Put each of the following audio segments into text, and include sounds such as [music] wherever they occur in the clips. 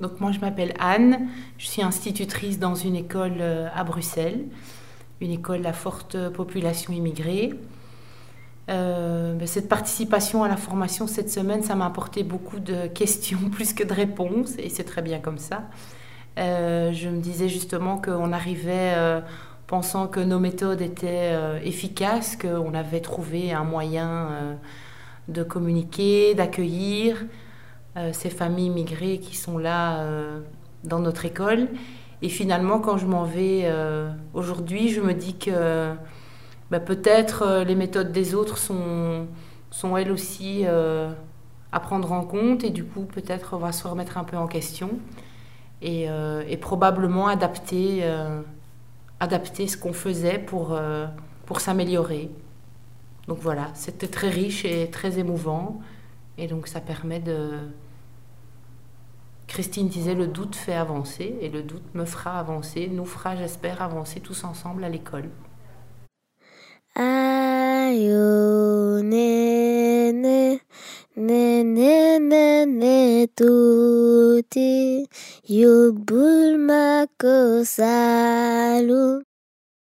Donc moi je m'appelle Anne, je suis institutrice dans une école euh, à Bruxelles, une école à forte population immigrée. Euh, ben, cette participation à la formation cette semaine, ça m'a apporté beaucoup de questions [laughs] plus que de réponses, et c'est très bien comme ça. Euh, je me disais justement qu'on arrivait pensant que nos méthodes étaient efficaces, qu'on avait trouvé un moyen de communiquer, d'accueillir, ces familles immigrées qui sont là euh, dans notre école. Et finalement, quand je m'en vais euh, aujourd'hui, je me dis que bah, peut-être les méthodes des autres sont, sont elles aussi à prendre en compte et du coup peut-être on va se remettre un peu en question et, et probablement adapter, adapter ce qu'on faisait pour, pour s'améliorer. Donc voilà, c'était très riche et très émouvant. Et donc ça permet de... Christine disait, le doute fait avancer, et le doute me fera avancer, nous fera, j'espère, avancer tous ensemble à l'école.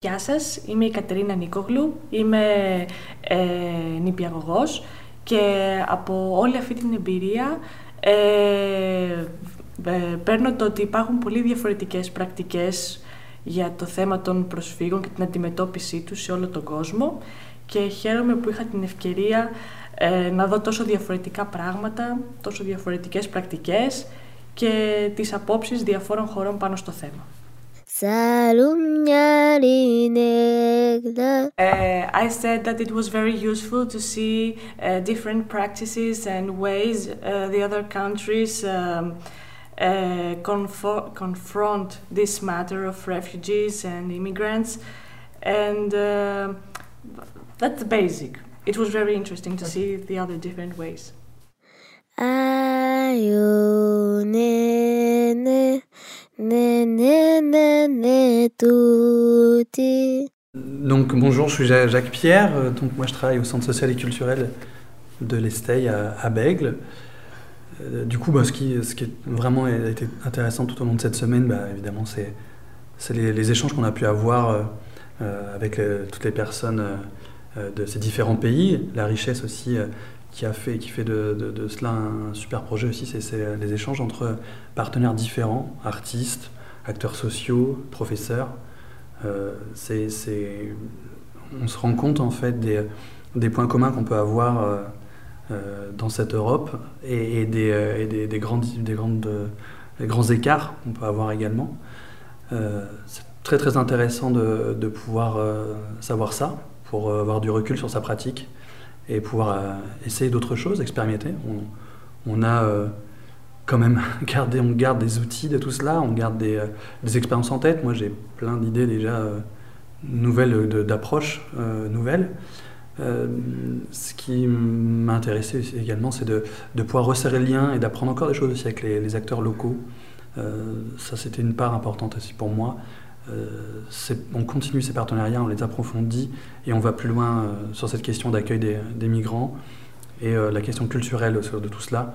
Γεια σας, είμαι η Κατερίνα Νίκογλου, είμαι ε, νηπιαγωγός Και από όλη αυτή την εμπειρία ε, ε, παίρνω το ότι υπάρχουν πολύ διαφορετικές πρακτικές για το θέμα των προσφύγων και την αντιμετώπιση τους σε όλο τον κόσμο και χαίρομαι που είχα την ευκαιρία ε, να δω τόσο διαφορετικά πράγματα, τόσο διαφορετικές πρακτικές και τις απόψεις διαφόρων χωρών πάνω στο θέμα. Uh, I said that it was very useful to see uh, different practices and ways uh, the other countries um, uh, confront this matter of refugees and immigrants, and uh, that's basic. It was very interesting to see the other different ways. Donc bonjour, je suis Jacques Pierre. Euh, donc moi je travaille au centre social et culturel de l'Estey à, Bègle. Euh, du coup, bah, ce, qui, ce qui est vraiment été intéressant tout au long de cette semaine, bah, évidemment, c'est les, les, échanges qu'on a pu avoir euh, avec toutes les personnes de ces différents pays, la richesse aussi qui a fait, qui fait de, de, cela un super projet aussi, c'est les échanges entre partenaires différents, artistes, acteurs sociaux, professeurs. Euh, c'est, on se rend compte en fait des, points communs qu'on peut avoir euh, euh, dans cette Europe et, des, et des, des, grandes, des, grandes, des grands écarts qu'on peut avoir également. c'est très très intéressant de, de pouvoir savoir ça pour avoir du recul sur sa pratique et pouvoir euh, essayer d'autres choses, expérimenter. On, a euh, quand même [laughs] gardé, on garde des outils de tout cela, on garde des, euh, expériences en tête. Moi, j'ai plein d'idées déjà nouvelles d'approches nouvelles. ce qui m'intéressait également, c'est de, pouvoir resserrer le lien et d'apprendre encore des choses aussi avec les, acteurs locaux. ça, c'était une part importante aussi pour moi. Euh, on continue ces partenariats, on les approfondit et on va plus loin euh, sur cette question d'accueil des, migrants et euh, la question culturelle de tout cela.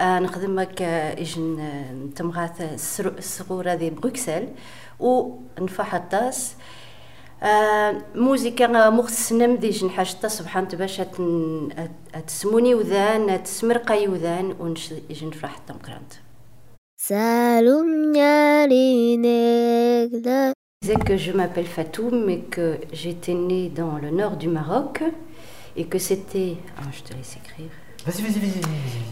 أه نخدم هكا إجن تمغاث الصغورة ذي بروكسل ونفح الطاس موزيكا مخسنم دي جن حاجة سبحان باش تسموني وذان تسمرقي وذان ونش إجن فرح حتى مقرانت سالوم نياري نيكلا disais que je m'appelle Fatoum et que j'étais née dans le nord du Maroc et que c'était. Ah, je te laisse écrire. Vas-y, vas-y, vas-y.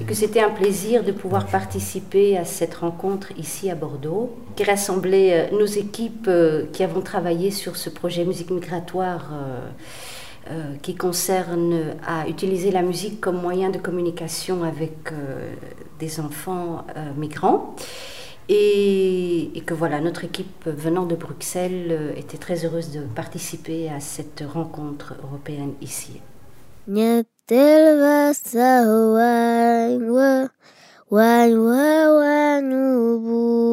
Et que c'était un plaisir de pouvoir participer à cette rencontre ici à Bordeaux, qui rassemblait euh, nos équipes euh, qui avons travaillé sur ce projet musique migratoire euh, qui concerne à utiliser la musique comme moyen de communication avec des enfants migrants. Et, et, que voilà, notre équipe venant de Bruxelles était très heureuse de participer à cette rencontre européenne ici. تلبسه وعنوه وعنوه ونبوله